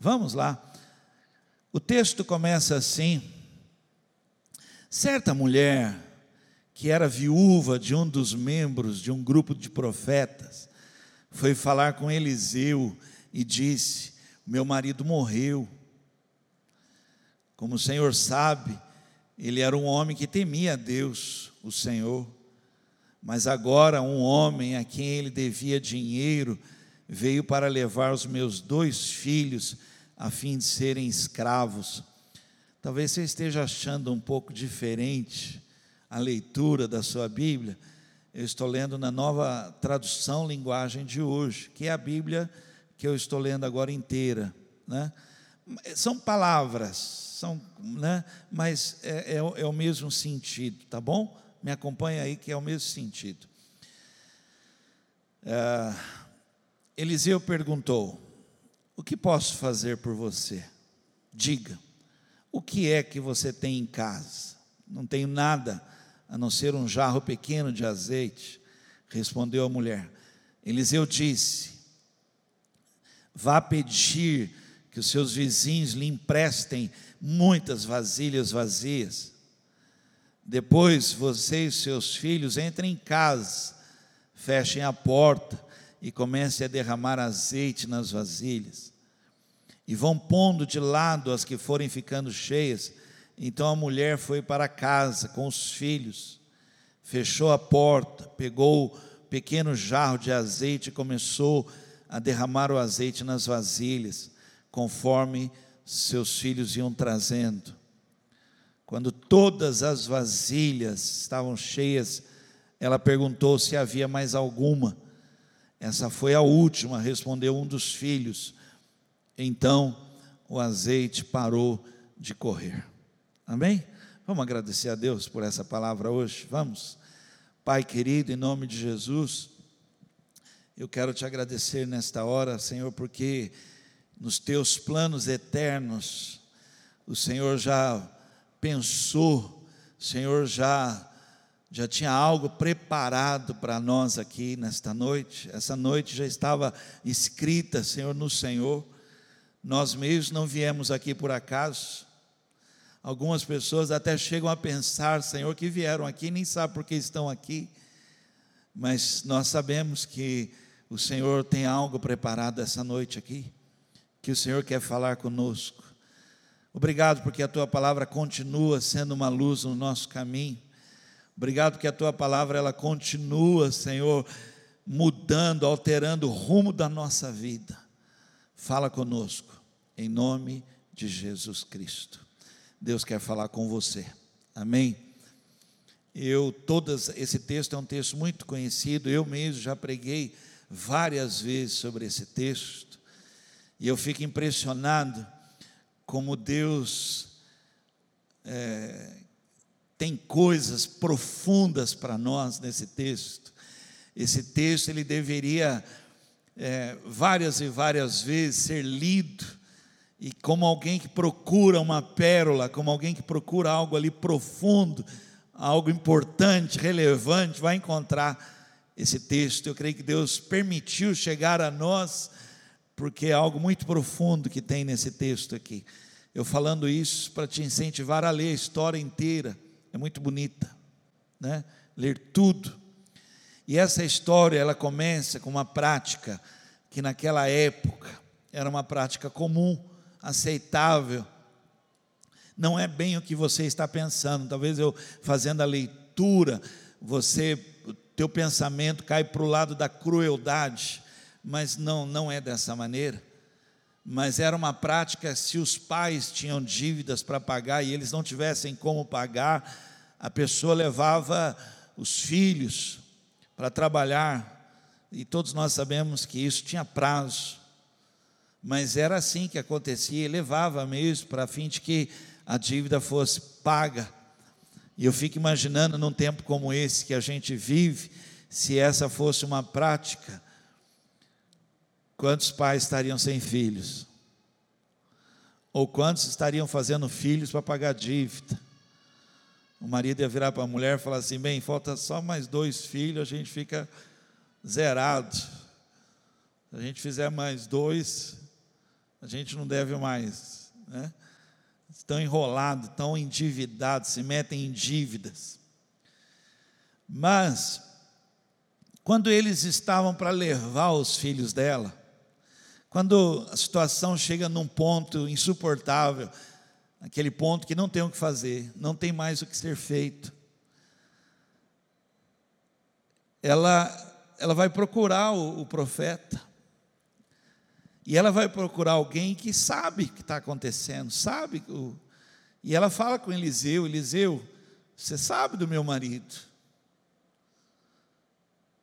Vamos lá. O texto começa assim: certa mulher que era viúva de um dos membros de um grupo de profetas foi falar com Eliseu e disse: Meu marido morreu. Como o Senhor sabe, ele era um homem que temia a Deus, o Senhor. Mas agora um homem a quem ele devia dinheiro veio para levar os meus dois filhos a fim de serem escravos. Talvez você esteja achando um pouco diferente a leitura da sua Bíblia. Eu estou lendo na nova tradução linguagem de hoje, que é a Bíblia que eu estou lendo agora inteira, né? São palavras, são, né? Mas é, é, é o mesmo sentido, tá bom? Me acompanha aí que é o mesmo sentido. É, Eliseu perguntou: O que posso fazer por você? Diga, o que é que você tem em casa? Não tenho nada a não ser um jarro pequeno de azeite, respondeu a mulher. Eliseu disse: Vá pedir que os seus vizinhos lhe emprestem muitas vasilhas vazias. Depois você e seus filhos entrem em casa, fechem a porta e comecem a derramar azeite nas vasilhas. E vão pondo de lado as que forem ficando cheias. Então a mulher foi para casa com os filhos, fechou a porta, pegou o pequeno jarro de azeite e começou a derramar o azeite nas vasilhas, conforme seus filhos iam trazendo. Quando todas as vasilhas estavam cheias, ela perguntou se havia mais alguma. Essa foi a última, respondeu um dos filhos. Então o azeite parou de correr. Amém? Vamos agradecer a Deus por essa palavra hoje? Vamos? Pai querido, em nome de Jesus, eu quero te agradecer nesta hora, Senhor, porque nos teus planos eternos, o Senhor já pensou, o Senhor já já tinha algo preparado para nós aqui nesta noite. Essa noite já estava escrita, Senhor, no Senhor. Nós mesmos não viemos aqui por acaso. Algumas pessoas até chegam a pensar, Senhor, que vieram aqui, nem sabem por que estão aqui. Mas nós sabemos que o Senhor tem algo preparado essa noite aqui que o Senhor quer falar conosco. Obrigado porque a tua palavra continua sendo uma luz no nosso caminho. Obrigado porque a tua palavra ela continua, Senhor, mudando, alterando o rumo da nossa vida. Fala conosco em nome de Jesus Cristo. Deus quer falar com você. Amém. Eu todas esse texto é um texto muito conhecido, eu mesmo já preguei várias vezes sobre esse texto. E eu fico impressionado como Deus é, tem coisas profundas para nós nesse texto. Esse texto ele deveria é, várias e várias vezes ser lido e como alguém que procura uma pérola, como alguém que procura algo ali profundo, algo importante, relevante, vai encontrar esse texto. Eu creio que Deus permitiu chegar a nós porque é algo muito profundo que tem nesse texto aqui. Eu falando isso para te incentivar a ler a história inteira, é muito bonita, né? Ler tudo. E essa história, ela começa com uma prática que naquela época era uma prática comum, aceitável. Não é bem o que você está pensando. Talvez eu fazendo a leitura, você, teu pensamento cai para o lado da crueldade mas não, não é dessa maneira. Mas era uma prática, se os pais tinham dívidas para pagar e eles não tivessem como pagar, a pessoa levava os filhos para trabalhar, e todos nós sabemos que isso tinha prazo, mas era assim que acontecia, levava mesmo para fim de que a dívida fosse paga. E eu fico imaginando num tempo como esse que a gente vive, se essa fosse uma prática, Quantos pais estariam sem filhos? Ou quantos estariam fazendo filhos para pagar dívida? O marido ia virar para a mulher e falar assim: bem, falta só mais dois filhos, a gente fica zerado. Se a gente fizer mais dois, A gente não deve mais, né? Estão enrolados, estão endividados, se metem em dívidas. Mas, quando eles estavam para levar os filhos dela, quando a situação chega num ponto insuportável, aquele ponto que não tem o que fazer, não tem mais o que ser feito, ela, ela vai procurar o, o profeta, e ela vai procurar alguém que sabe o que está acontecendo, sabe. O, e ela fala com Eliseu: Eliseu, você sabe do meu marido.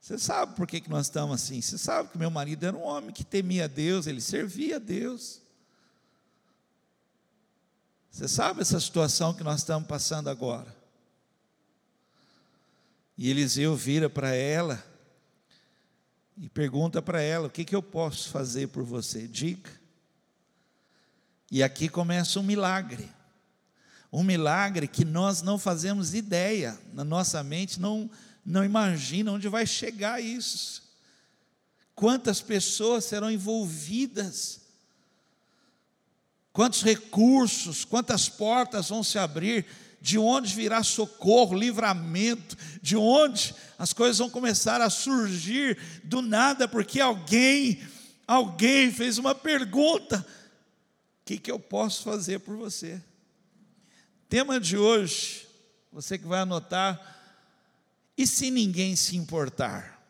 Você sabe por que, que nós estamos assim? Você sabe que meu marido era um homem que temia Deus, ele servia a Deus. Você sabe essa situação que nós estamos passando agora? E Eliseu vira para ela e pergunta para ela: O que, que eu posso fazer por você? Diga. E aqui começa um milagre. Um milagre que nós não fazemos ideia, na nossa mente não, não imagina onde vai chegar isso. Quantas pessoas serão envolvidas, quantos recursos, quantas portas vão se abrir? De onde virá socorro, livramento, de onde as coisas vão começar a surgir do nada, porque alguém, alguém fez uma pergunta: o que, que eu posso fazer por você? Tema de hoje, você que vai anotar, e se ninguém se importar?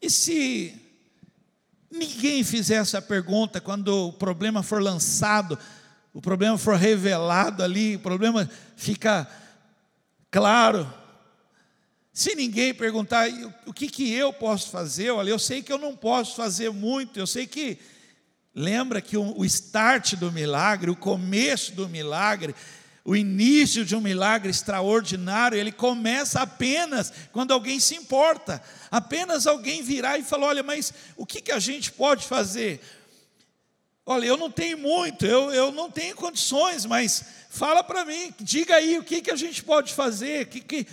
E se ninguém fizer essa pergunta quando o problema for lançado o problema for revelado ali, o problema fica claro. Se ninguém perguntar o que, que eu posso fazer, olha, eu sei que eu não posso fazer muito, eu sei que. Lembra que o, o start do milagre, o começo do milagre, o início de um milagre extraordinário, ele começa apenas quando alguém se importa, apenas alguém virar e falar: olha, mas o que, que a gente pode fazer? Olha, eu não tenho muito, eu, eu não tenho condições, mas fala para mim, diga aí o que, que a gente pode fazer, que, que,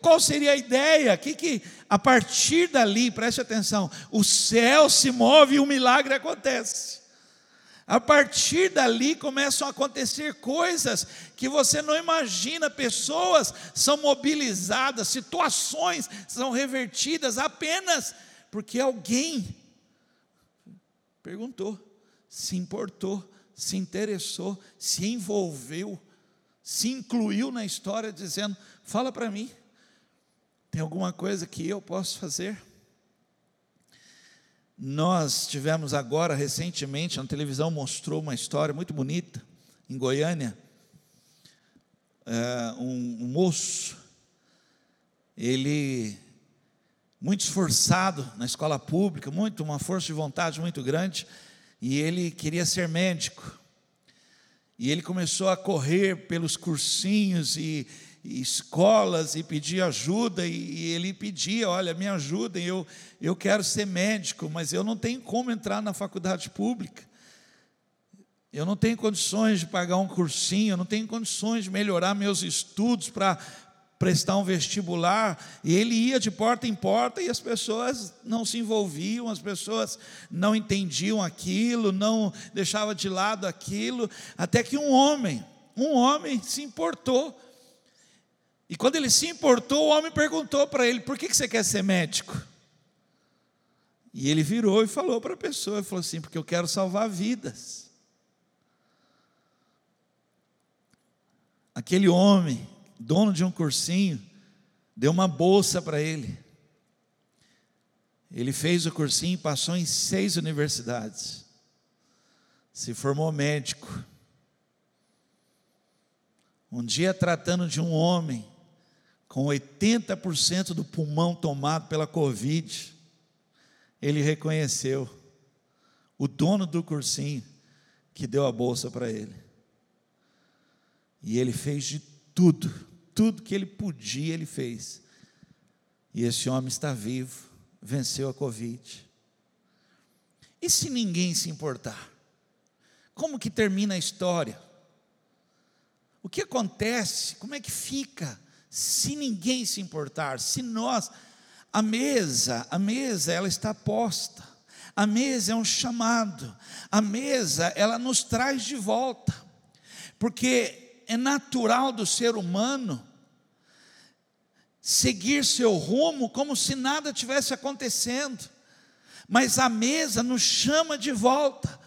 qual seria a ideia, que, que a partir dali, preste atenção, o céu se move e o milagre acontece. A partir dali começam a acontecer coisas que você não imagina, pessoas são mobilizadas, situações são revertidas apenas porque alguém perguntou se importou, se interessou, se envolveu, se incluiu na história, dizendo: Fala para mim, tem alguma coisa que eu posso fazer? Nós tivemos agora, recentemente, a televisão mostrou uma história muito bonita, em Goiânia, é, um, um moço, ele muito esforçado na escola pública, muito uma força de vontade muito grande, e ele queria ser médico. E ele começou a correr pelos cursinhos e escolas e pedir ajuda, e, ele pedia: Olha, me ajudem, eu, eu quero ser médico, mas eu não tenho como entrar na faculdade pública. Eu não tenho condições de pagar um cursinho, eu não tenho condições de melhorar meus estudos para prestar um vestibular, e ele ia de porta em porta e as pessoas não se envolviam, as pessoas não entendiam aquilo, não deixavam de lado aquilo, até que um homem, um homem se importou. E quando ele se importou, o homem perguntou para ele: por que você quer ser médico? E ele virou e falou para a pessoa: falou assim, porque eu quero salvar vidas. Aquele homem dono de um cursinho, deu uma bolsa para ele. Ele fez o cursinho e passou em seis universidades. Se formou médico. Um dia, tratando de um homem com 80% do pulmão tomado pela Covid, ele reconheceu o dono do cursinho que deu a bolsa para ele. E ele fez de tudo tudo que ele podia, ele fez. E esse homem está vivo, venceu a Covid. E se ninguém se importar? Como que termina a história? O que acontece? Como é que fica se ninguém se importar? Se nós, a mesa, a mesa ela está posta. A mesa é um chamado. A mesa, ela nos traz de volta. Porque é natural do ser humano seguir seu rumo como se nada tivesse acontecendo. Mas a mesa nos chama de volta.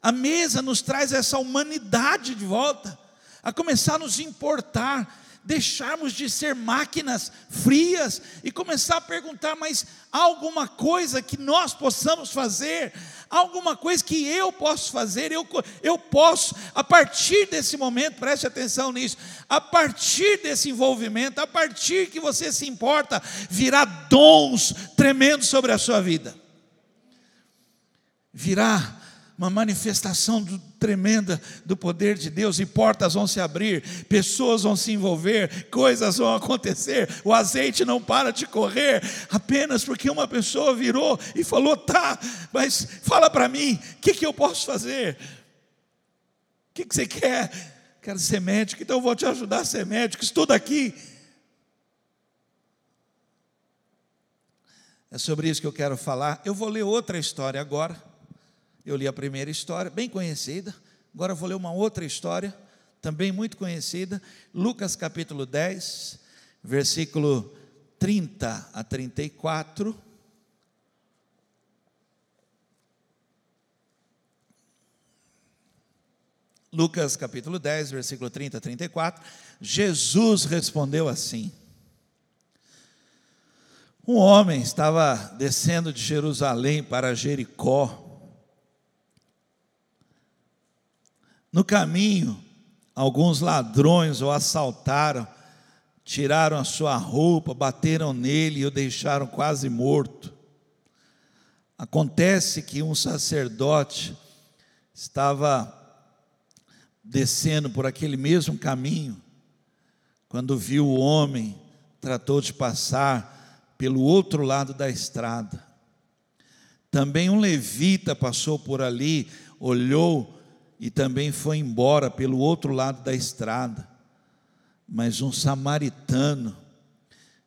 A mesa nos traz essa humanidade de volta, a começar a nos importar, deixarmos de ser máquinas frias e começar a perguntar: mas há alguma coisa que nós possamos fazer? Há alguma coisa que eu posso fazer? Eu, eu posso, a partir desse momento, preste atenção nisso, a partir desse envolvimento, a partir que você se importa, virá dons tremendos sobre a sua vida. Virá uma manifestação do, tremenda do poder de Deus, e portas vão se abrir, pessoas vão se envolver, coisas vão acontecer, o azeite não para de correr, apenas porque uma pessoa virou e falou: tá, mas fala para mim, o que, que eu posso fazer? O que, que você quer? Quero ser médico, então eu vou te ajudar a ser médico, estuda aqui. É sobre isso que eu quero falar. Eu vou ler outra história agora eu li a primeira história, bem conhecida. Agora vou ler uma outra história, também muito conhecida. Lucas capítulo 10, versículo 30 a 34. Lucas capítulo 10, versículo 30 a 34. Jesus respondeu assim: Um homem estava descendo de Jerusalém para Jericó No caminho, alguns ladrões o assaltaram, tiraram a sua roupa, bateram nele e o deixaram quase morto. Acontece que um sacerdote estava descendo por aquele mesmo caminho, quando viu o homem, tratou de passar pelo outro lado da estrada. Também um levita passou por ali, olhou e também foi embora pelo outro lado da estrada. Mas um samaritano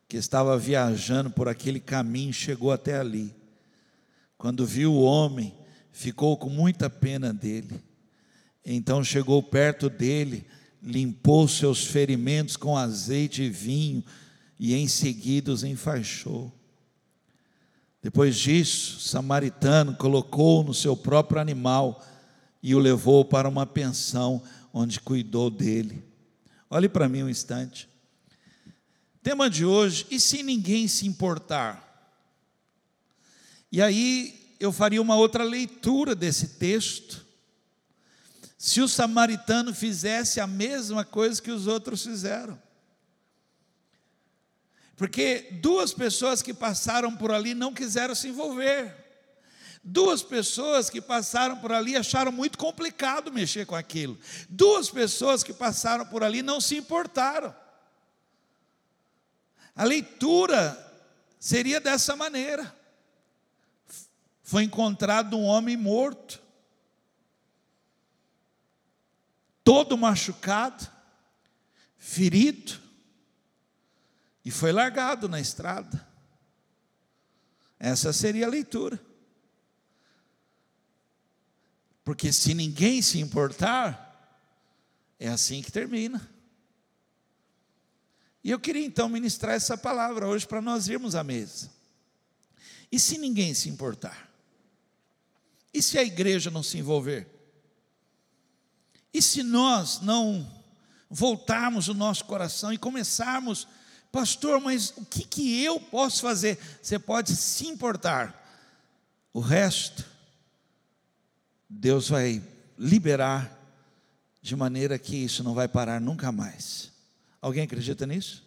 que estava viajando por aquele caminho chegou até ali. Quando viu o homem, ficou com muita pena dele. Então chegou perto dele, limpou seus ferimentos com azeite e vinho e em seguida os enfaixou. Depois disso, o samaritano colocou no seu próprio animal e o levou para uma pensão onde cuidou dele. Olhe para mim um instante. Tema de hoje: e se ninguém se importar? E aí eu faria uma outra leitura desse texto. Se o samaritano fizesse a mesma coisa que os outros fizeram. Porque duas pessoas que passaram por ali não quiseram se envolver. Duas pessoas que passaram por ali acharam muito complicado mexer com aquilo. Duas pessoas que passaram por ali não se importaram. A leitura seria dessa maneira. Foi encontrado um homem morto, todo machucado, ferido, e foi largado na estrada. Essa seria a leitura. Porque se ninguém se importar, é assim que termina. E eu queria então ministrar essa palavra hoje para nós irmos à mesa. E se ninguém se importar? E se a igreja não se envolver? E se nós não voltarmos o nosso coração e começarmos, pastor, mas o que, que eu posso fazer? Você pode se importar, o resto Deus vai liberar de maneira que isso não vai parar nunca mais. Alguém acredita nisso?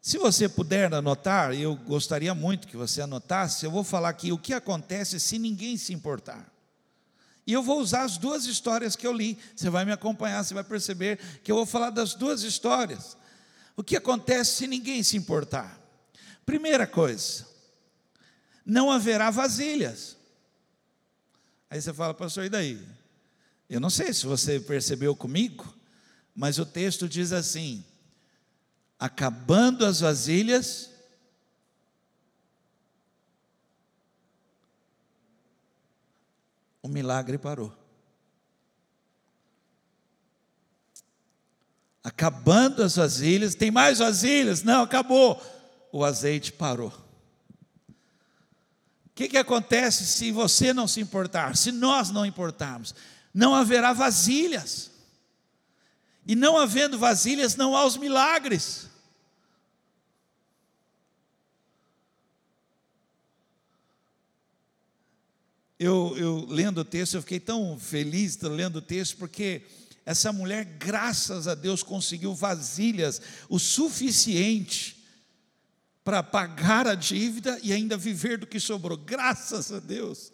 Se você puder anotar, eu gostaria muito que você anotasse, eu vou falar aqui o que acontece se ninguém se importar. E eu vou usar as duas histórias que eu li. Você vai me acompanhar, você vai perceber que eu vou falar das duas histórias. O que acontece se ninguém se importar? Primeira coisa, não haverá vasilhas. Aí você fala, pastor, e daí? Eu não sei se você percebeu comigo, mas o texto diz assim: acabando as vasilhas, milagre parou. Acabando as vasilhas, tem mais vasilhas? Não, acabou. O azeite parou. Que, que acontece se você não se importar? Se nós não importarmos? Não haverá vasilhas. E não havendo vasilhas, não há os milagres. Eu, eu lendo o texto, eu fiquei tão feliz lendo o texto, porque essa mulher, graças a Deus, conseguiu vasilhas o suficiente para pagar a dívida e ainda viver do que sobrou. Graças a Deus.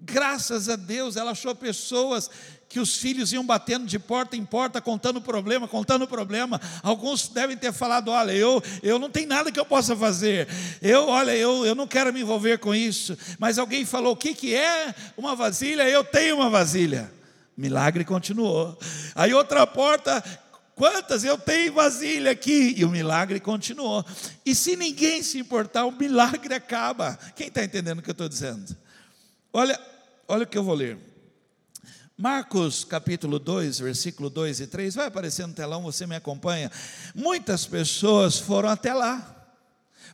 Graças a Deus, ela achou pessoas que os filhos iam batendo de porta em porta, contando problema, contando problema. Alguns devem ter falado: olha, eu, eu não tenho nada que eu possa fazer. Eu, olha, eu, eu não quero me envolver com isso. Mas alguém falou: o que, que é uma vasilha? Eu tenho uma vasilha. Milagre continuou. Aí outra porta, quantas eu tenho vasilha aqui? E o milagre continuou. E se ninguém se importar, o milagre acaba. Quem está entendendo o que eu estou dizendo? Olha, olha o que eu vou ler. Marcos capítulo 2, versículo 2 e 3, vai aparecer no telão, você me acompanha. Muitas pessoas foram até lá.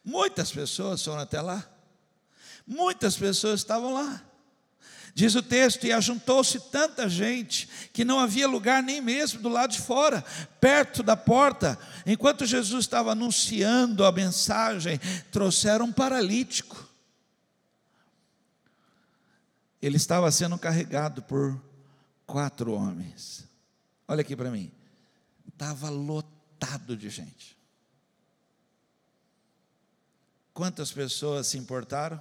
Muitas pessoas foram até lá. Muitas pessoas estavam lá. Diz o texto: E ajuntou-se tanta gente que não havia lugar nem mesmo do lado de fora, perto da porta. Enquanto Jesus estava anunciando a mensagem, trouxeram um paralítico. Ele estava sendo carregado por quatro homens. Olha aqui para mim. Estava lotado de gente. Quantas pessoas se importaram?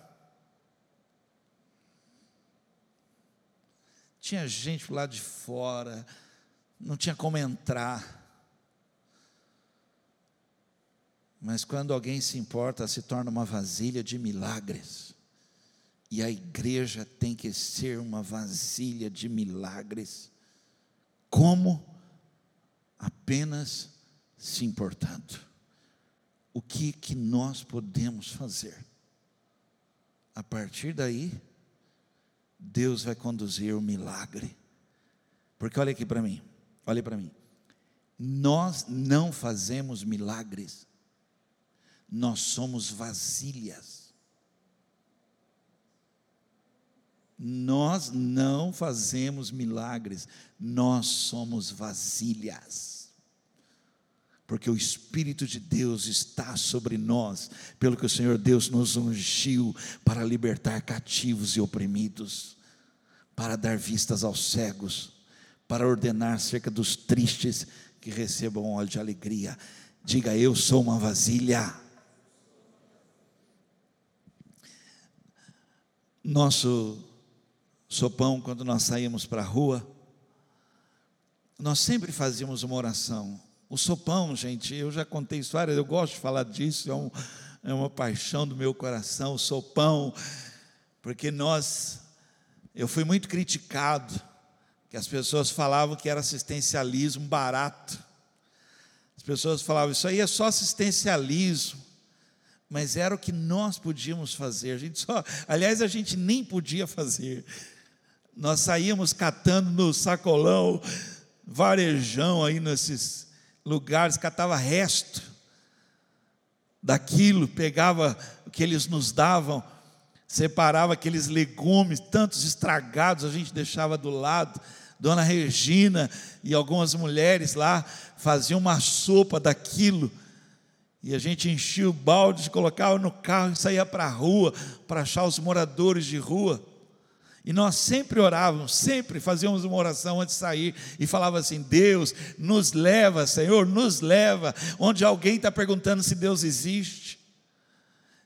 Tinha gente lá de fora, não tinha como entrar. Mas quando alguém se importa, se torna uma vasilha de milagres. E a igreja tem que ser uma vasilha de milagres. Como? Apenas se importando. O que que nós podemos fazer? A partir daí, Deus vai conduzir o milagre. Porque olha aqui para mim, olha para mim. Nós não fazemos milagres, nós somos vasilhas. Nós não fazemos milagres, nós somos vasilhas. Porque o Espírito de Deus está sobre nós, pelo que o Senhor Deus nos ungiu para libertar cativos e oprimidos para dar vistas aos cegos, para ordenar cerca dos tristes que recebam óleo de alegria. Diga, eu sou uma vasilha. Nosso sopão, quando nós saímos para a rua, nós sempre fazíamos uma oração. O sopão, gente, eu já contei histórias, eu gosto de falar disso, é, um, é uma paixão do meu coração, o sopão, porque nós eu fui muito criticado, que as pessoas falavam que era assistencialismo barato. As pessoas falavam, isso aí é só assistencialismo. Mas era o que nós podíamos fazer. A gente só, aliás, a gente nem podia fazer. Nós saíamos catando no sacolão, varejão aí nesses lugares, catava resto daquilo, pegava o que eles nos davam separava aqueles legumes, tantos estragados, a gente deixava do lado. Dona Regina e algumas mulheres lá faziam uma sopa daquilo. E a gente enchia o balde, colocava no carro e saía para a rua para achar os moradores de rua. E nós sempre orávamos, sempre fazíamos uma oração antes de sair e falava assim: Deus, nos leva, Senhor, nos leva. Onde alguém está perguntando se Deus existe.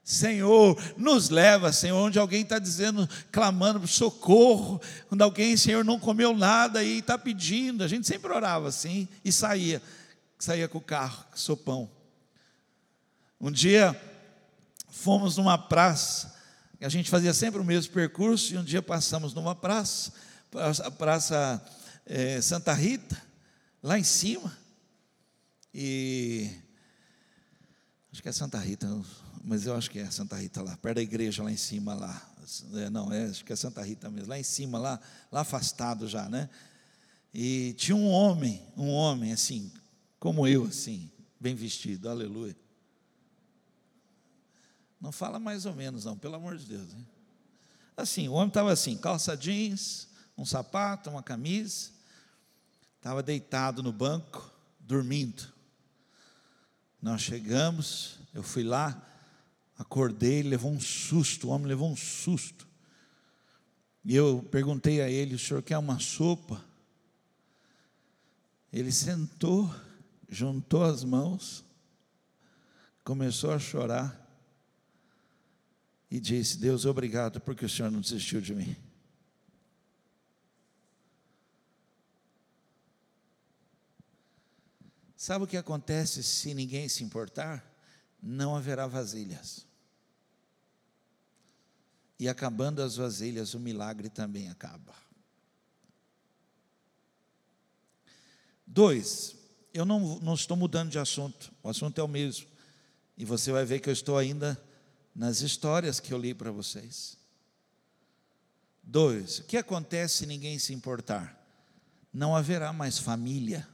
Senhor, nos leva, Senhor, onde alguém está dizendo, clamando por socorro, quando alguém, Senhor, não comeu nada e está pedindo, a gente sempre orava assim e saía, saía com o carro, sopão. Um dia fomos numa praça, a gente fazia sempre o mesmo percurso, e um dia passamos numa praça, a praça é, Santa Rita, lá em cima, e acho que é Santa Rita, mas eu acho que é Santa Rita lá, perto da igreja lá em cima lá. é, não, é, acho que é Santa Rita mesmo, lá em cima, lá, lá afastado já, né? E tinha um homem, um homem assim, como eu, assim, bem vestido, aleluia. Não fala mais ou menos, não, pelo amor de Deus. Hein? Assim, o homem estava assim, calça jeans, um sapato, uma camisa, estava deitado no banco, dormindo. Nós chegamos, eu fui lá, acordei, ele levou um susto, o homem levou um susto. E eu perguntei a ele: o senhor quer uma sopa? Ele sentou, juntou as mãos, começou a chorar e disse: Deus, obrigado porque o senhor não desistiu de mim. Sabe o que acontece se ninguém se importar? Não haverá vasilhas. E acabando as vasilhas, o milagre também acaba. Dois, eu não, não estou mudando de assunto, o assunto é o mesmo. E você vai ver que eu estou ainda nas histórias que eu li para vocês. Dois, o que acontece se ninguém se importar? Não haverá mais família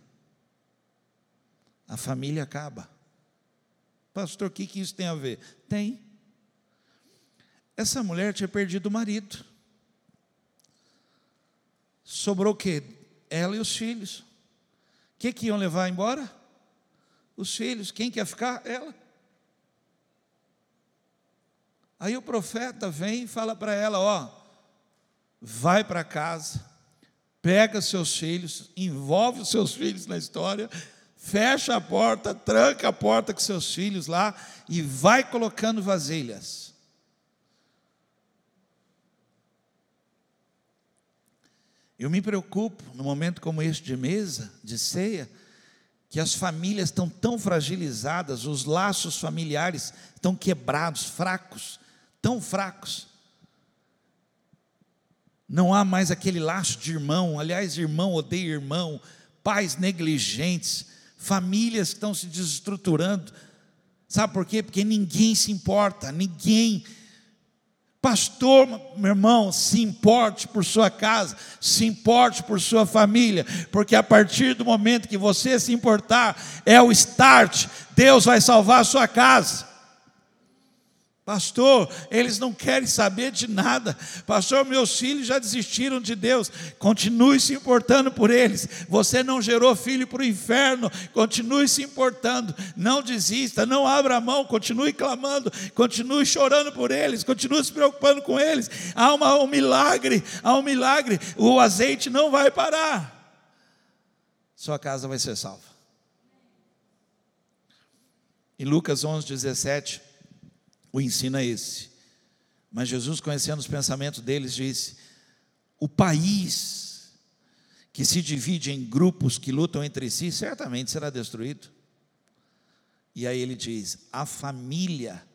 a família acaba. Pastor, o que, que isso tem a ver? Tem. Essa mulher tinha perdido o marido. Sobrou o quê? Ela e os filhos. O que, que iam levar embora? Os filhos. Quem quer ficar? Ela. Aí o profeta vem e fala para ela: Ó, vai para casa, pega seus filhos, envolve os seus filhos na história fecha a porta, tranca a porta com seus filhos lá e vai colocando vasilhas. Eu me preocupo, no momento como este de mesa, de ceia, que as famílias estão tão fragilizadas, os laços familiares estão quebrados, fracos, tão fracos. Não há mais aquele laço de irmão, aliás, irmão odeia irmão, pais negligentes, famílias estão se desestruturando. Sabe por quê? Porque ninguém se importa, ninguém. Pastor, meu irmão, se importe por sua casa, se importe por sua família, porque a partir do momento que você se importar, é o start, Deus vai salvar a sua casa. Pastor, eles não querem saber de nada. Pastor, meus filhos já desistiram de Deus. Continue se importando por eles. Você não gerou filho para o inferno. Continue se importando. Não desista, não abra a mão. Continue clamando. Continue chorando por eles. Continue se preocupando com eles. Há uma, um milagre. Há um milagre. O azeite não vai parar. Sua casa vai ser salva. Em Lucas 11, 17. O ensino é esse. Mas Jesus, conhecendo os pensamentos deles, disse: O país que se divide em grupos que lutam entre si, certamente será destruído. E aí ele diz: A família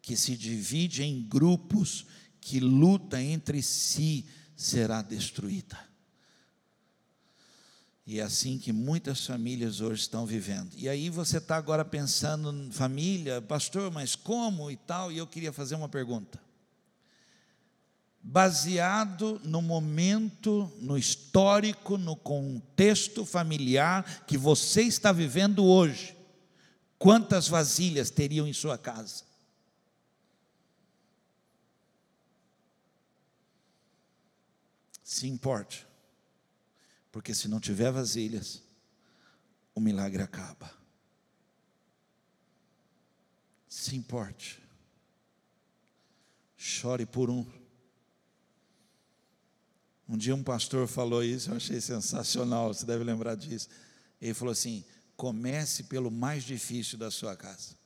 que se divide em grupos que luta entre si será destruída. E é assim que muitas famílias hoje estão vivendo. E aí você está agora pensando, família, pastor, mas como e tal? E eu queria fazer uma pergunta. Baseado no momento, no histórico, no contexto familiar que você está vivendo hoje, quantas vasilhas teriam em sua casa? Se importe. Porque se não tiver vasilhas, o milagre acaba. Se importe. Chore por um. Um dia um pastor falou isso, eu achei sensacional, você deve lembrar disso. Ele falou assim: comece pelo mais difícil da sua casa.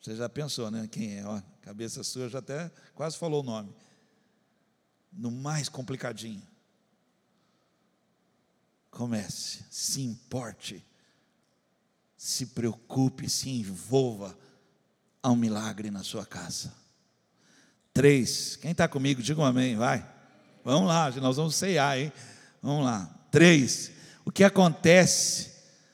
Você já pensou, né? Quem é? Ó, cabeça sua já até quase falou o nome. No mais complicadinho. Comece, se importe, se preocupe, se envolva a um milagre na sua casa. Três, quem está comigo, diga um amém, vai. Vamos lá, nós vamos ceiar, hein? Vamos lá. Três, o que acontece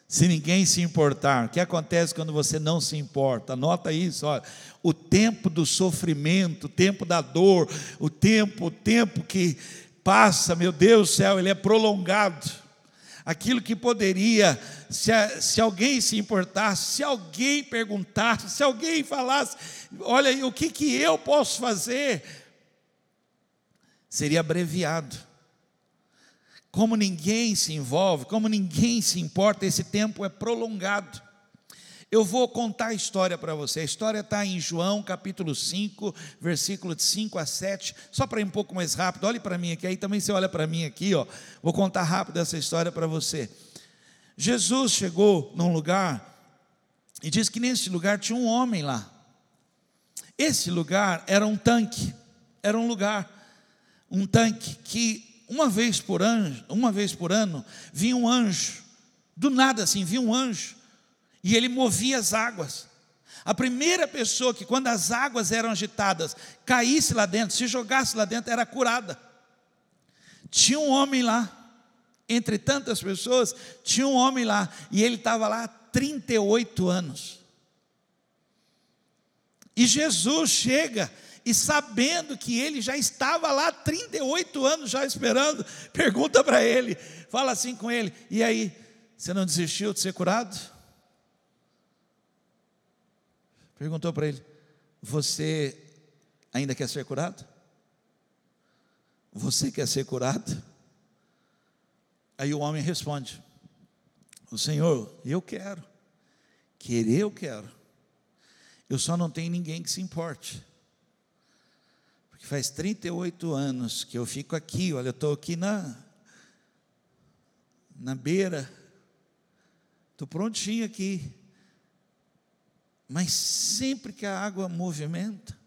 se ninguém se importar. O que acontece quando você não se importa? Anota isso, olha. O tempo do sofrimento, o tempo da dor, o tempo, o tempo que passa, meu Deus do céu, ele é prolongado. Aquilo que poderia, se, se alguém se importasse, se alguém perguntasse, se alguém falasse, olha o que, que eu posso fazer? Seria abreviado como ninguém se envolve, como ninguém se importa, esse tempo é prolongado. Eu vou contar a história para você. A história está em João capítulo 5, versículo de 5 a 7. Só para ir um pouco mais rápido, olhe para mim aqui, aí também você olha para mim aqui, ó. Vou contar rápido essa história para você. Jesus chegou num lugar e diz que nesse lugar tinha um homem lá. Esse lugar era um tanque, era um lugar, um tanque que uma vez por ano, uma vez por ano, vinha um anjo, do nada assim, vinha um anjo, e ele movia as águas. A primeira pessoa que, quando as águas eram agitadas, caísse lá dentro, se jogasse lá dentro, era curada. Tinha um homem lá, entre tantas pessoas, tinha um homem lá, e ele estava lá há 38 anos. E Jesus chega e sabendo que ele já estava lá 38 anos já esperando, pergunta para ele, fala assim com ele: "E aí, você não desistiu de ser curado?" Perguntou para ele: "Você ainda quer ser curado? Você quer ser curado?" Aí o homem responde: "O Senhor, eu quero. Querer eu quero. Eu só não tenho ninguém que se importe." Porque faz 38 anos que eu fico aqui, olha, eu estou aqui na, na beira, estou prontinho aqui. Mas sempre que a água movimenta,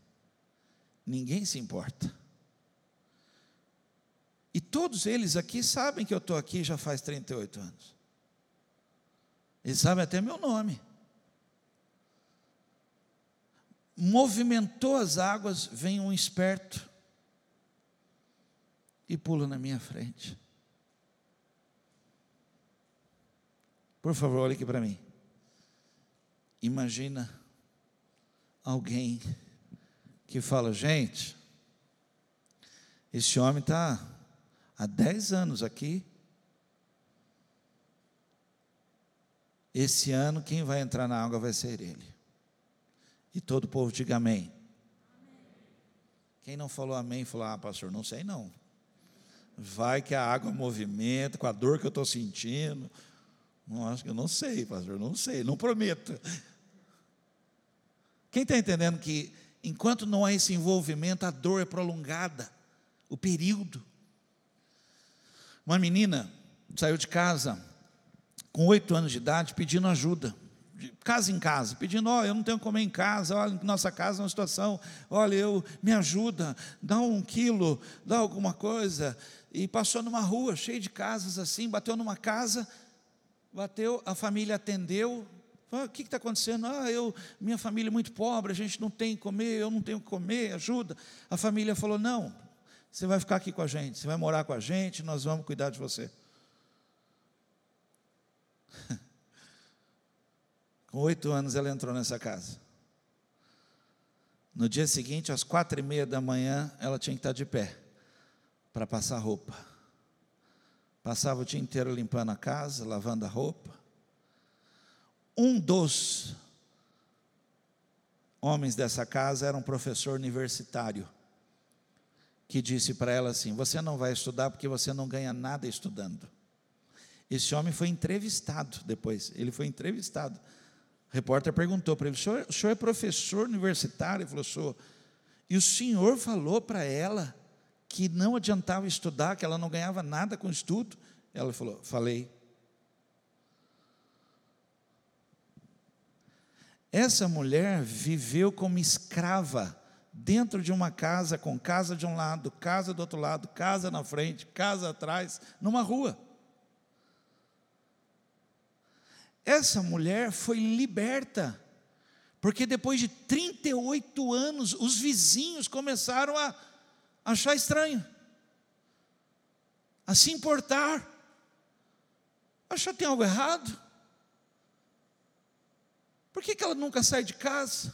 ninguém se importa. E todos eles aqui sabem que eu estou aqui já faz 38 anos. Eles sabem até meu nome. movimentou as águas, vem um esperto e pula na minha frente. Por favor, olhe aqui para mim. Imagina alguém que fala, gente, esse homem está há 10 anos aqui. Esse ano quem vai entrar na água vai ser ele. E todo o povo diga amém. Quem não falou amém, falou: Ah, pastor, não sei não. Vai que a água movimenta, com a dor que eu estou sentindo. Não acho que eu não sei, pastor, não sei, não prometo. Quem está entendendo que enquanto não há esse envolvimento, a dor é prolongada, o período. Uma menina saiu de casa com oito anos de idade pedindo ajuda de casa em casa, pedindo, ó, oh, eu não tenho como comer em casa, olha, nossa casa é uma situação, olha, eu, me ajuda, dá um quilo, dá alguma coisa, e passou numa rua cheia de casas assim, bateu numa casa, bateu, a família atendeu, o que está acontecendo? Ah, eu, minha família é muito pobre, a gente não tem que comer, eu não tenho que comer, ajuda. A família falou: não, você vai ficar aqui com a gente, você vai morar com a gente, nós vamos cuidar de você. Com oito anos ela entrou nessa casa. No dia seguinte, às quatro e meia da manhã, ela tinha que estar de pé para passar roupa. Passava o dia inteiro limpando a casa, lavando a roupa. Um dos homens dessa casa era um professor universitário que disse para ela assim: Você não vai estudar porque você não ganha nada estudando. Esse homem foi entrevistado depois, ele foi entrevistado o repórter perguntou para ele: o senhor, o senhor é professor universitário? Ele falou: sou. E o senhor falou para ela que não adiantava estudar, que ela não ganhava nada com estudo? Ela falou: falei. Essa mulher viveu como escrava dentro de uma casa, com casa de um lado, casa do outro lado, casa na frente, casa atrás, numa rua. Essa mulher foi liberta, porque depois de 38 anos, os vizinhos começaram a achar estranho, a se importar, achar que tem algo errado. Por que, que ela nunca sai de casa?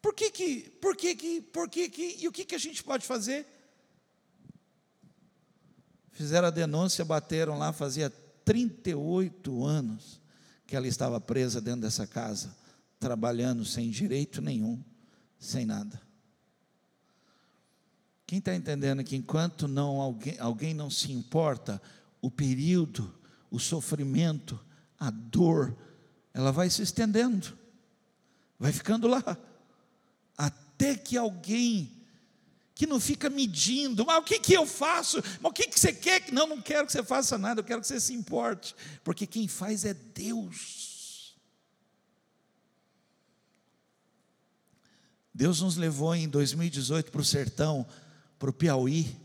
Por que que, por que que, por que que, e o que que a gente pode fazer? Fizeram a denúncia, bateram lá, fazia 38 anos que ela estava presa dentro dessa casa, trabalhando sem direito nenhum, sem nada. Quem está entendendo que enquanto não alguém, alguém não se importa, o período, o sofrimento, a dor, ela vai se estendendo, vai ficando lá, até que alguém que não fica medindo, mas o que, que eu faço? Mas o que, que você quer? Não, não quero que você faça nada, eu quero que você se importe, porque quem faz é Deus. Deus nos levou em 2018 para o sertão, para o Piauí,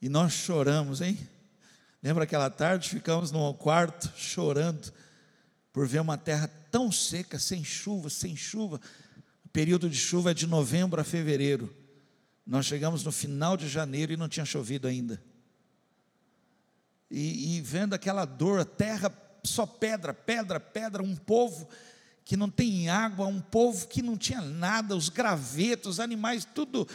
e nós choramos, hein? Lembra aquela tarde? Ficamos num quarto chorando por ver uma terra tão seca, sem chuva, sem chuva. O período de chuva é de novembro a fevereiro. Nós chegamos no final de janeiro e não tinha chovido ainda. E, e vendo aquela dor, terra só pedra, pedra, pedra, um povo que não tem água, um povo que não tinha nada, os gravetos, os animais, tudo.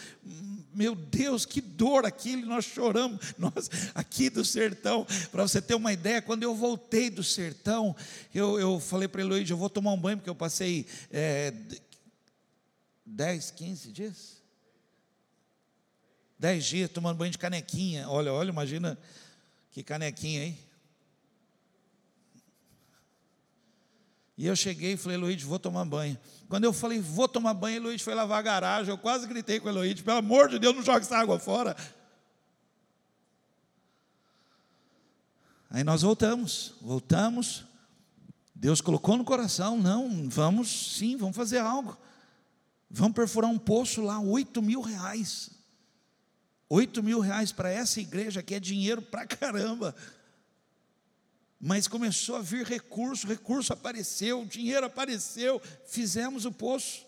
Meu Deus, que dor aquilo, nós choramos, nós aqui do sertão. Para você ter uma ideia, quando eu voltei do sertão, eu, eu falei para Eloíde, eu vou tomar um banho, porque eu passei é, 10, 15 dias? 10 dias tomando banho de canequinha. Olha, olha, imagina que canequinha, hein? E eu cheguei e falei, Luiz, vou tomar banho. Quando eu falei, vou tomar banho, Luiz foi lavar a garagem. Eu quase gritei com o Luiz, pelo amor de Deus, não jogue essa água fora. Aí nós voltamos, voltamos. Deus colocou no coração, não, vamos sim, vamos fazer algo. Vamos perfurar um poço lá, oito mil reais. Oito mil reais para essa igreja que é dinheiro para caramba mas começou a vir recurso, recurso apareceu, dinheiro apareceu, fizemos o poço.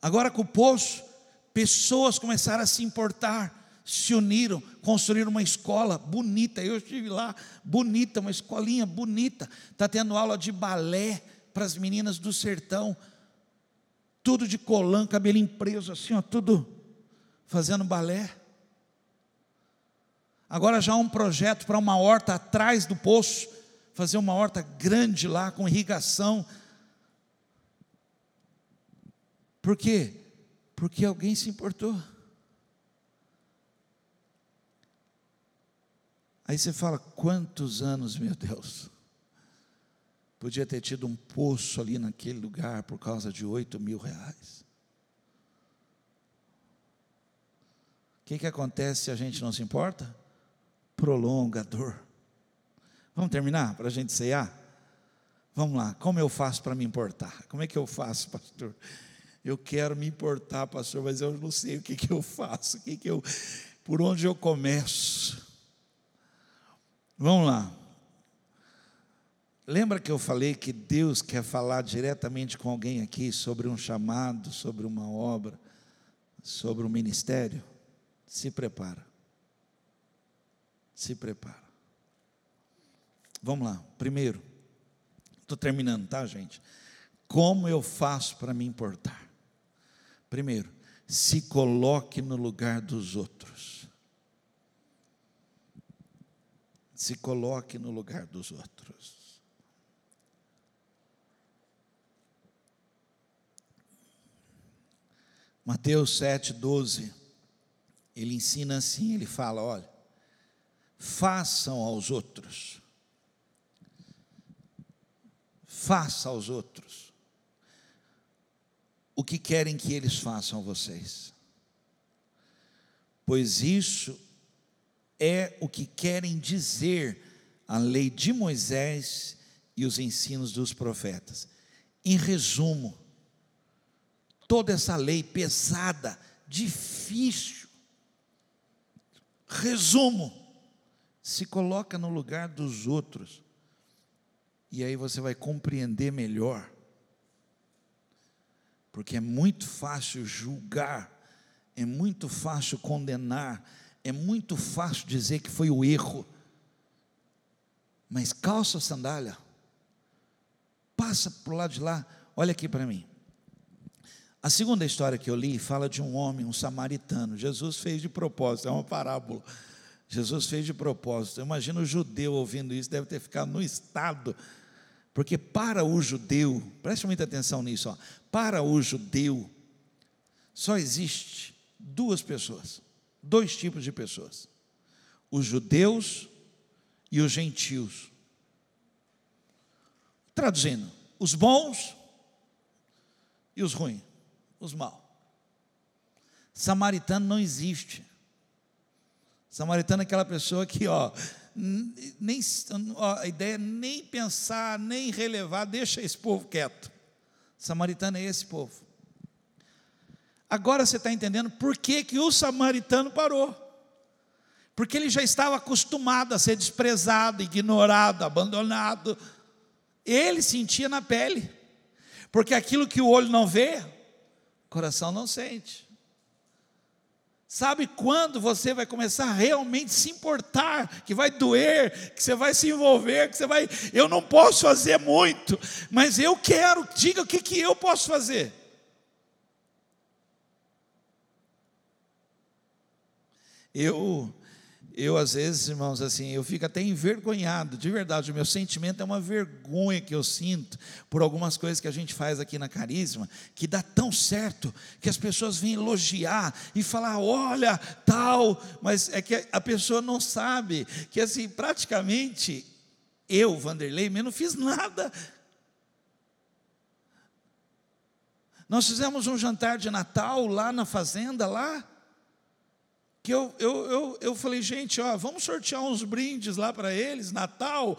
Agora com o poço, pessoas começaram a se importar, se uniram, construíram uma escola bonita. Eu estive lá, bonita, uma escolinha bonita. Está tendo aula de balé para as meninas do sertão, tudo de colã, cabelinho preso, assim, ó, tudo fazendo balé. Agora já há um projeto para uma horta atrás do poço, fazer uma horta grande lá com irrigação. Por quê? Porque alguém se importou. Aí você fala, quantos anos, meu Deus? Podia ter tido um poço ali naquele lugar por causa de oito mil reais. O que, que acontece se a gente não se importa? Prolonga a dor. Vamos terminar para a gente ceiar? Vamos lá, como eu faço para me importar? Como é que eu faço, pastor? Eu quero me importar, pastor, mas eu não sei o que, que eu faço, o que, que eu, por onde eu começo. Vamos lá. Lembra que eu falei que Deus quer falar diretamente com alguém aqui sobre um chamado, sobre uma obra, sobre um ministério? Se prepara se prepara. Vamos lá. Primeiro, estou terminando, tá, gente? Como eu faço para me importar? Primeiro, se coloque no lugar dos outros. Se coloque no lugar dos outros. Mateus 7,12, ele ensina assim: ele fala, olha, façam aos outros. Faça aos outros o que querem que eles façam a vocês. Pois isso é o que querem dizer a lei de Moisés e os ensinos dos profetas. Em resumo, toda essa lei pesada, difícil. Resumo se coloca no lugar dos outros, e aí você vai compreender melhor, porque é muito fácil julgar, é muito fácil condenar, é muito fácil dizer que foi o erro, mas calça a sandália, passa para o lado de lá, olha aqui para mim. A segunda história que eu li fala de um homem, um samaritano. Jesus fez de propósito, é uma parábola. Jesus fez de propósito. Imagina o judeu ouvindo isso, deve ter ficado no estado. Porque para o judeu, preste muita atenção nisso, ó, para o judeu, só existe duas pessoas, dois tipos de pessoas: os judeus e os gentios. Traduzindo, os bons e os ruins os maus. Samaritano não existe. Samaritano é aquela pessoa que, ó, nem, ó, a ideia é nem pensar, nem relevar, deixa esse povo quieto. Samaritano é esse povo. Agora você está entendendo por que, que o samaritano parou. Porque ele já estava acostumado a ser desprezado, ignorado, abandonado. Ele sentia na pele. Porque aquilo que o olho não vê, coração não sente. Sabe quando você vai começar a realmente se importar, que vai doer, que você vai se envolver, que você vai. Eu não posso fazer muito, mas eu quero, diga o que, que eu posso fazer. Eu eu, às vezes, irmãos, assim, eu fico até envergonhado, de verdade, o meu sentimento é uma vergonha que eu sinto por algumas coisas que a gente faz aqui na Carisma, que dá tão certo, que as pessoas vêm elogiar e falar, olha, tal, mas é que a pessoa não sabe que, assim, praticamente, eu, Vanderlei, eu não fiz nada. Nós fizemos um jantar de Natal lá na fazenda, lá, que eu, eu, eu, eu falei, gente, ó, vamos sortear uns brindes lá para eles, Natal.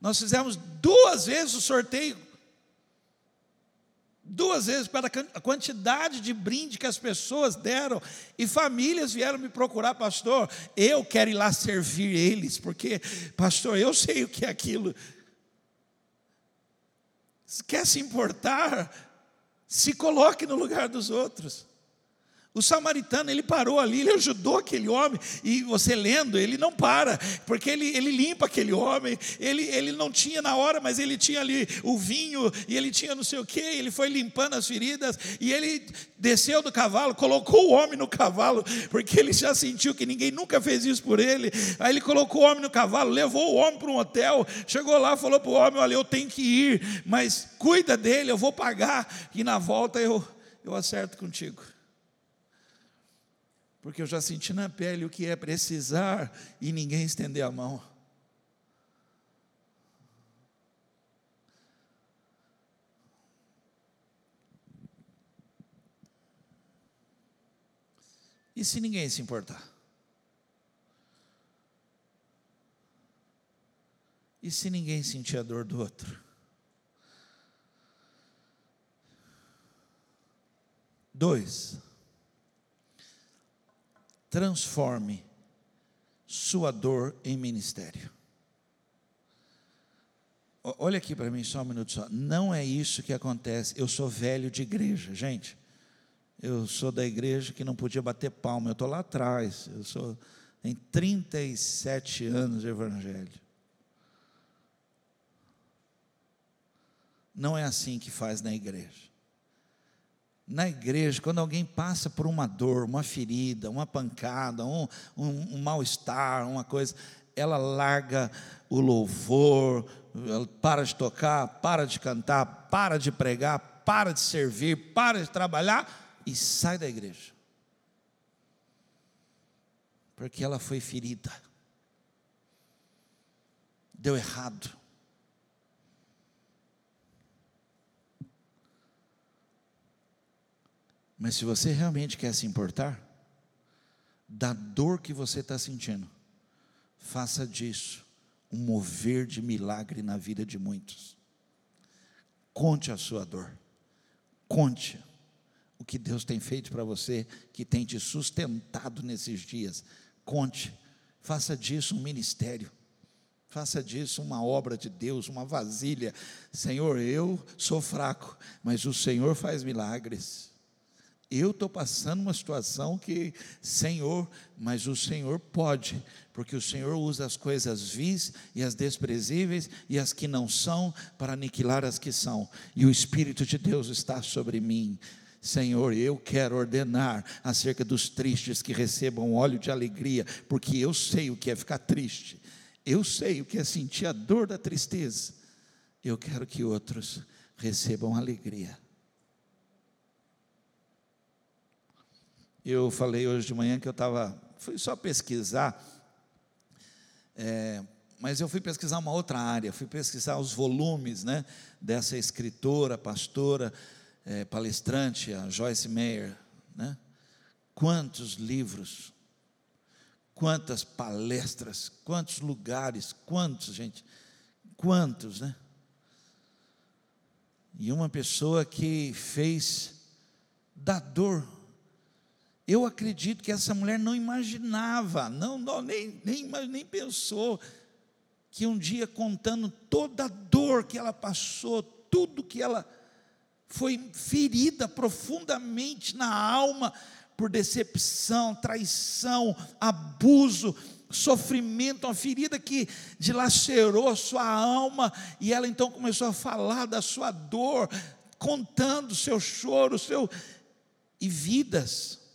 Nós fizemos duas vezes o sorteio, duas vezes, para a quantidade de brinde que as pessoas deram, e famílias vieram me procurar, pastor. Eu quero ir lá servir eles, porque, pastor, eu sei o que é aquilo. Quer se importar? Se coloque no lugar dos outros. O samaritano, ele parou ali, ele ajudou aquele homem, e você lendo, ele não para, porque ele, ele limpa aquele homem, ele, ele não tinha na hora, mas ele tinha ali o vinho, e ele tinha não sei o que, ele foi limpando as feridas, e ele desceu do cavalo, colocou o homem no cavalo, porque ele já sentiu que ninguém nunca fez isso por ele, aí ele colocou o homem no cavalo, levou o homem para um hotel, chegou lá, falou para o homem: Olha, eu tenho que ir, mas cuida dele, eu vou pagar, e na volta eu, eu acerto contigo porque eu já senti na pele o que é precisar e ninguém estender a mão. E se ninguém se importar? E se ninguém sentir a dor do outro? Dois, transforme sua dor em ministério. Olha aqui para mim só um minuto só. Não é isso que acontece. Eu sou velho de igreja, gente. Eu sou da igreja que não podia bater palma. Eu estou lá atrás. Eu sou tem 37 anos de evangelho. Não é assim que faz na igreja na igreja, quando alguém passa por uma dor, uma ferida, uma pancada, um, um, um mal-estar, uma coisa, ela larga o louvor, para de tocar, para de cantar, para de pregar, para de servir, para de trabalhar e sai da igreja. Porque ela foi ferida, deu errado. Mas se você realmente quer se importar, da dor que você está sentindo, faça disso um mover de milagre na vida de muitos. Conte a sua dor, conte o que Deus tem feito para você, que tem te sustentado nesses dias. Conte, faça disso um ministério. Faça disso uma obra de Deus, uma vasilha. Senhor, eu sou fraco, mas o Senhor faz milagres. Eu estou passando uma situação que, Senhor, mas o Senhor pode, porque o Senhor usa as coisas vis e as desprezíveis e as que não são para aniquilar as que são, e o Espírito de Deus está sobre mim. Senhor, eu quero ordenar acerca dos tristes que recebam óleo de alegria, porque eu sei o que é ficar triste, eu sei o que é sentir a dor da tristeza. Eu quero que outros recebam alegria. Eu falei hoje de manhã que eu estava, fui só pesquisar, é, mas eu fui pesquisar uma outra área, fui pesquisar os volumes né, dessa escritora, pastora, é, palestrante, a Joyce Meyer. Né? Quantos livros, quantas palestras, quantos lugares, quantos, gente, quantos, né? E uma pessoa que fez da dor eu acredito que essa mulher não imaginava, não, não nem, nem, nem pensou que um dia contando toda a dor que ela passou, tudo que ela foi ferida profundamente na alma por decepção, traição, abuso, sofrimento, uma ferida que dilacerou a sua alma, e ela então começou a falar da sua dor, contando seu choro, seu e vidas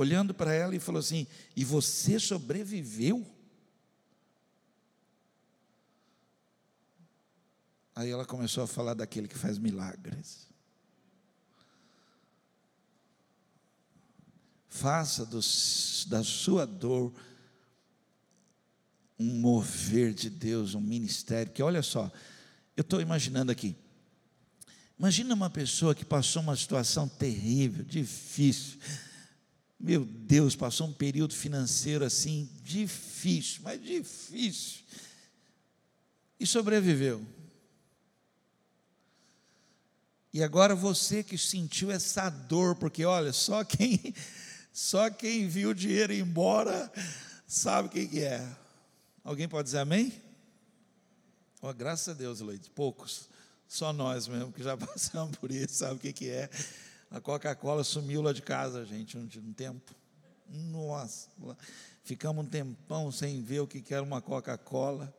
olhando para ela e falou assim: E você sobreviveu? Aí ela começou a falar daquele que faz milagres. Faça do, da sua dor um mover de Deus, um ministério. Que olha só, eu estou imaginando aqui. Imagina uma pessoa que passou uma situação terrível, difícil meu Deus, passou um período financeiro assim difícil, mas difícil. E sobreviveu. E agora você que sentiu essa dor, porque olha, só quem só quem viu o dinheiro ir embora sabe o que, é. Alguém pode dizer amém? Oh, graças a Deus, Leite, poucos. Só nós mesmo que já passamos por isso, sabe o que é. A Coca-Cola sumiu lá de casa, gente, um, um tempo. Nossa, ficamos um tempão sem ver o que era uma Coca-Cola.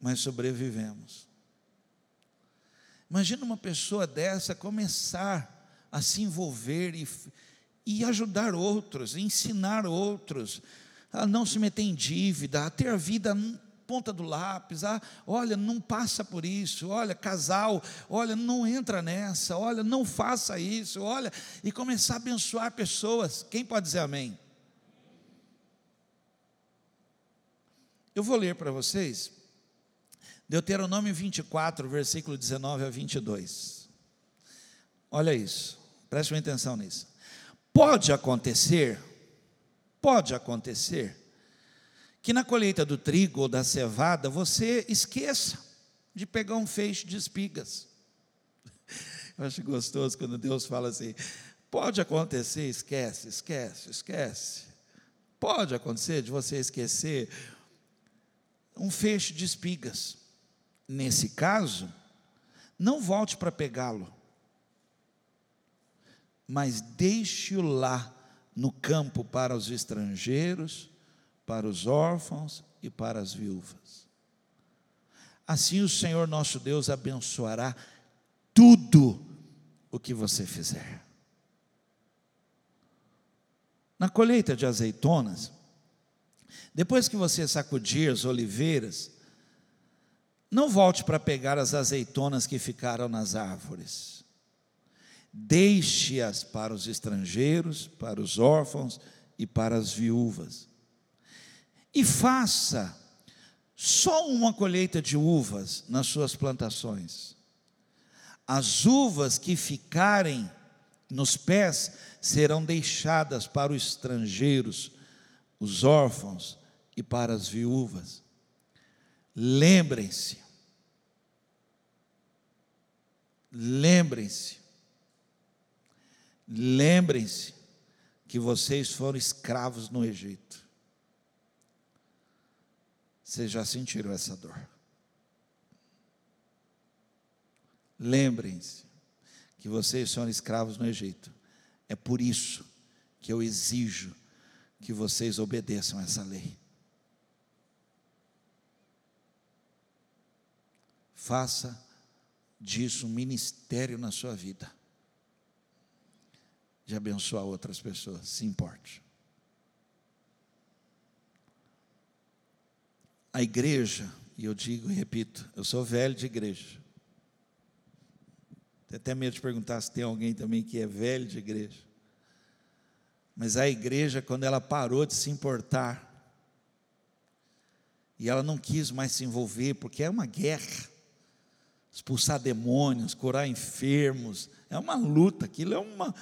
Mas sobrevivemos. Imagina uma pessoa dessa começar a se envolver e, e ajudar outros, ensinar outros, a não se meter em dívida, a ter a vida ponta do lápis, ah, olha, não passa por isso, olha, casal, olha, não entra nessa, olha, não faça isso, olha, e começar a abençoar pessoas. Quem pode dizer amém? Eu vou ler para vocês Deuteronômio 24, versículo 19 a 22. Olha isso, preste atenção nisso. Pode acontecer, pode acontecer, que na colheita do trigo ou da cevada você esqueça de pegar um feixe de espigas. Eu acho gostoso quando Deus fala assim: pode acontecer, esquece, esquece, esquece. Pode acontecer de você esquecer um feixe de espigas. Nesse caso, não volte para pegá-lo, mas deixe-o lá no campo para os estrangeiros para os órfãos e para as viúvas. Assim o Senhor nosso Deus abençoará tudo o que você fizer. Na colheita de azeitonas, depois que você sacudir as oliveiras, não volte para pegar as azeitonas que ficaram nas árvores. Deixe-as para os estrangeiros, para os órfãos e para as viúvas e faça só uma colheita de uvas nas suas plantações. As uvas que ficarem nos pés serão deixadas para os estrangeiros, os órfãos e para as viúvas. Lembrem-se, lembrem-se, lembrem-se que vocês foram escravos no Egito. Vocês já sentiram essa dor. Lembrem-se que vocês são escravos no Egito. É por isso que eu exijo que vocês obedeçam essa lei. Faça disso um ministério na sua vida. De abençoar outras pessoas, se importe. A igreja, e eu digo e repito, eu sou velho de igreja. Tenho até medo de perguntar se tem alguém também que é velho de igreja. Mas a igreja, quando ela parou de se importar, e ela não quis mais se envolver, porque é uma guerra expulsar demônios, curar enfermos, é uma luta, aquilo é uma,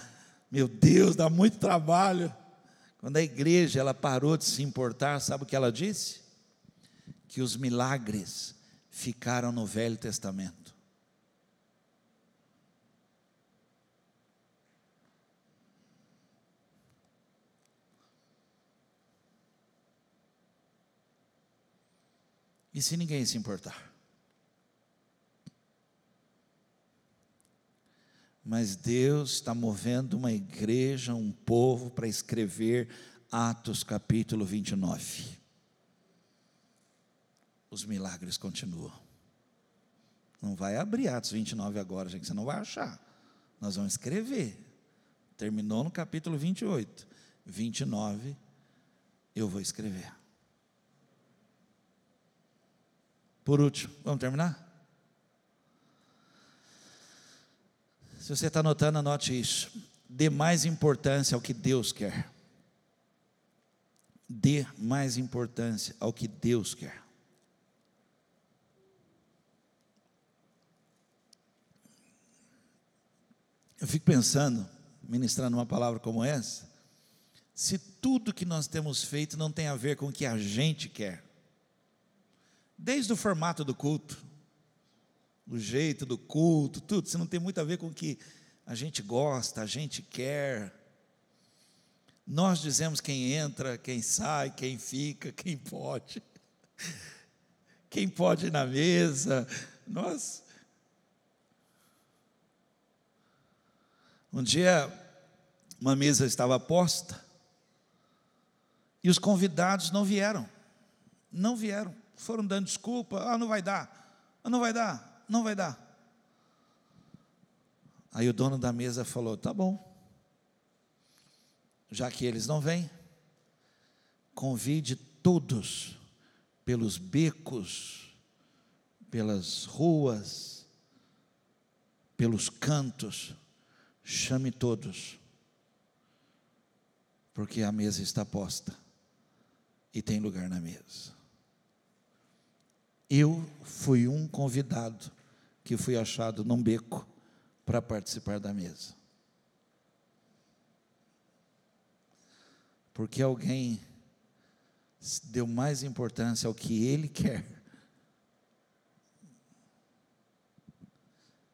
meu Deus, dá muito trabalho. Quando a igreja ela parou de se importar, sabe o que ela disse? Que os milagres ficaram no Velho Testamento. E se ninguém se importar? Mas Deus está movendo uma igreja, um povo, para escrever Atos capítulo 29. Os milagres continuam. Não vai abrir Atos 29 agora, gente, você não vai achar. Nós vamos escrever. Terminou no capítulo 28. 29, eu vou escrever. Por último, vamos terminar? Se você está anotando, anote isso. Dê mais importância ao que Deus quer. Dê mais importância ao que Deus quer. Eu fico pensando, ministrando uma palavra como essa, se tudo que nós temos feito não tem a ver com o que a gente quer desde o formato do culto, o jeito do culto, tudo, isso não tem muito a ver com o que a gente gosta, a gente quer. Nós dizemos quem entra, quem sai, quem fica, quem pode, quem pode ir na mesa. Nós. Um dia, uma mesa estava posta e os convidados não vieram, não vieram. Foram dando desculpa, ah, não vai dar, ah, não vai dar, não vai dar. Aí o dono da mesa falou: tá bom, já que eles não vêm, convide todos pelos becos, pelas ruas, pelos cantos, chame todos, porque a mesa está posta e tem lugar na mesa. Eu fui um convidado que fui achado num beco para participar da mesa. Porque alguém deu mais importância ao que ele quer.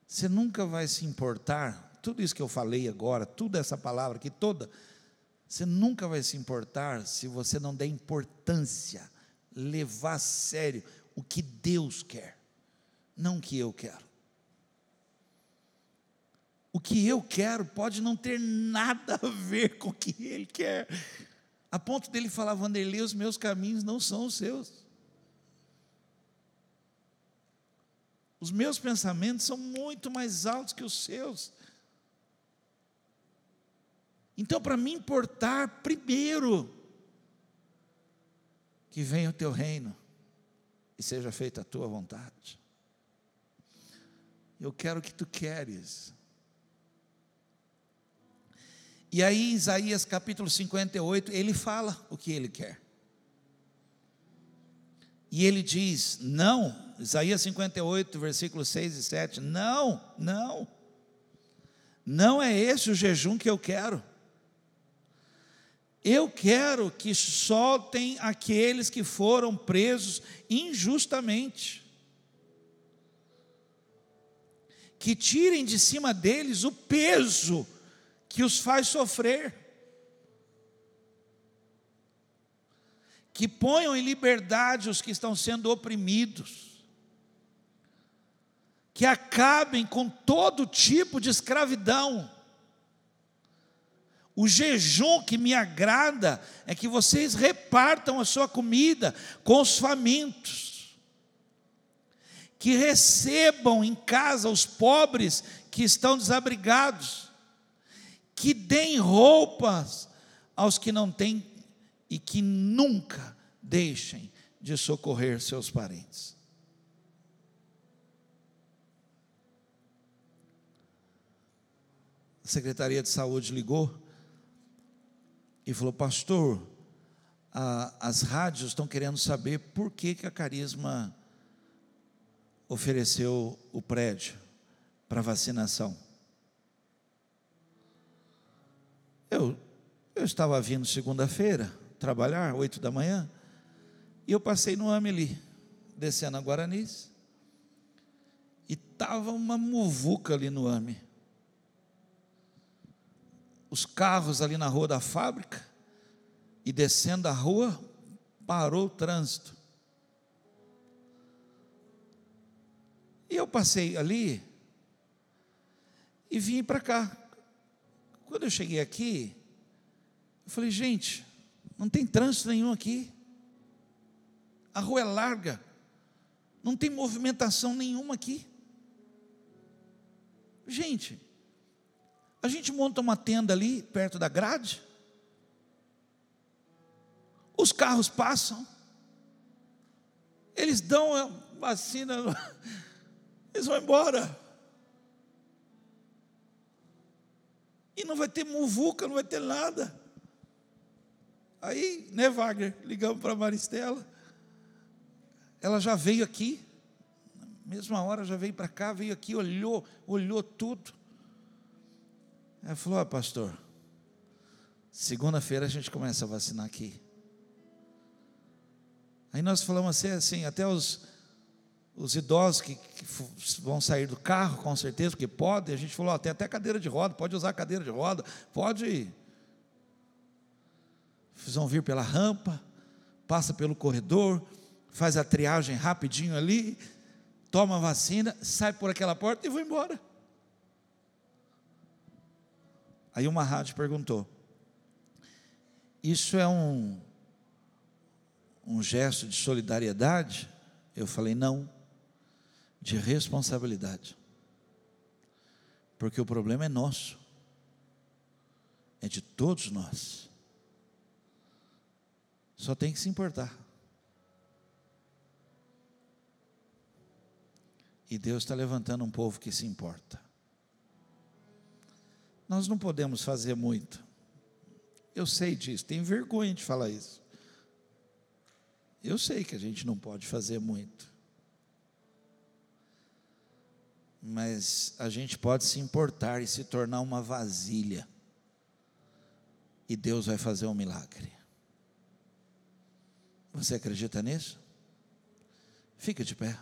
Você nunca vai se importar, tudo isso que eu falei agora, toda essa palavra aqui toda, você nunca vai se importar se você não der importância, levar a sério o que Deus quer, não o que eu quero. O que eu quero pode não ter nada a ver com o que Ele quer, a ponto dele falar, Vanderlei, os meus caminhos não são os seus. Os meus pensamentos são muito mais altos que os seus. Então, para me importar, primeiro, que venha o teu reino, e seja feita a tua vontade. Eu quero o que tu queres. E aí, Isaías capítulo 58, ele fala o que ele quer. E ele diz: não, Isaías 58, versículos 6 e 7, não, não, não é esse o jejum que eu quero. Eu quero que soltem aqueles que foram presos injustamente. Que tirem de cima deles o peso que os faz sofrer. Que ponham em liberdade os que estão sendo oprimidos. que acabem com todo tipo de escravidão. O jejum que me agrada é que vocês repartam a sua comida com os famintos, que recebam em casa os pobres que estão desabrigados, que deem roupas aos que não têm e que nunca deixem de socorrer seus parentes. A Secretaria de Saúde ligou e falou: Pastor, a, as rádios estão querendo saber por que, que a Carisma ofereceu o prédio para vacinação. Eu, eu estava vindo segunda-feira trabalhar, oito da manhã, e eu passei no Amelie, descendo a Guaranis, e estava uma muvuca ali no AME os carros ali na rua da fábrica e descendo a rua, parou o trânsito. E eu passei ali e vim para cá. Quando eu cheguei aqui, eu falei, gente, não tem trânsito nenhum aqui. A rua é larga, não tem movimentação nenhuma aqui. Gente, a gente monta uma tenda ali, perto da grade. Os carros passam. Eles dão a vacina. Eles vão embora. E não vai ter muvuca, não vai ter nada. Aí, né, Wagner? Ligamos para a Maristela. Ela já veio aqui. mesma hora já veio para cá, veio aqui, olhou, olhou tudo. Ela falou: ah, pastor, segunda-feira a gente começa a vacinar aqui. Aí nós falamos assim, assim até os, os idosos que, que, vão sair do carro, com certeza, porque pode, a gente falou, ó, tem até cadeira de roda, pode usar cadeira de roda, pode. Eles vão vir pela rampa, passa pelo corredor, faz a triagem rapidinho ali, toma a vacina, sai por aquela porta e vão embora. Aí uma rádio perguntou: Isso é um, um gesto de solidariedade? Eu falei: Não, de responsabilidade. Porque o problema é nosso, é de todos nós. Só tem que se importar. E Deus está levantando um povo que se importa. Nós não podemos fazer muito. Eu sei disso, tenho vergonha de falar isso. Eu sei que a gente não pode fazer muito. Mas a gente pode se importar e se tornar uma vasilha. E Deus vai fazer um milagre. Você acredita nisso? Fica de pé.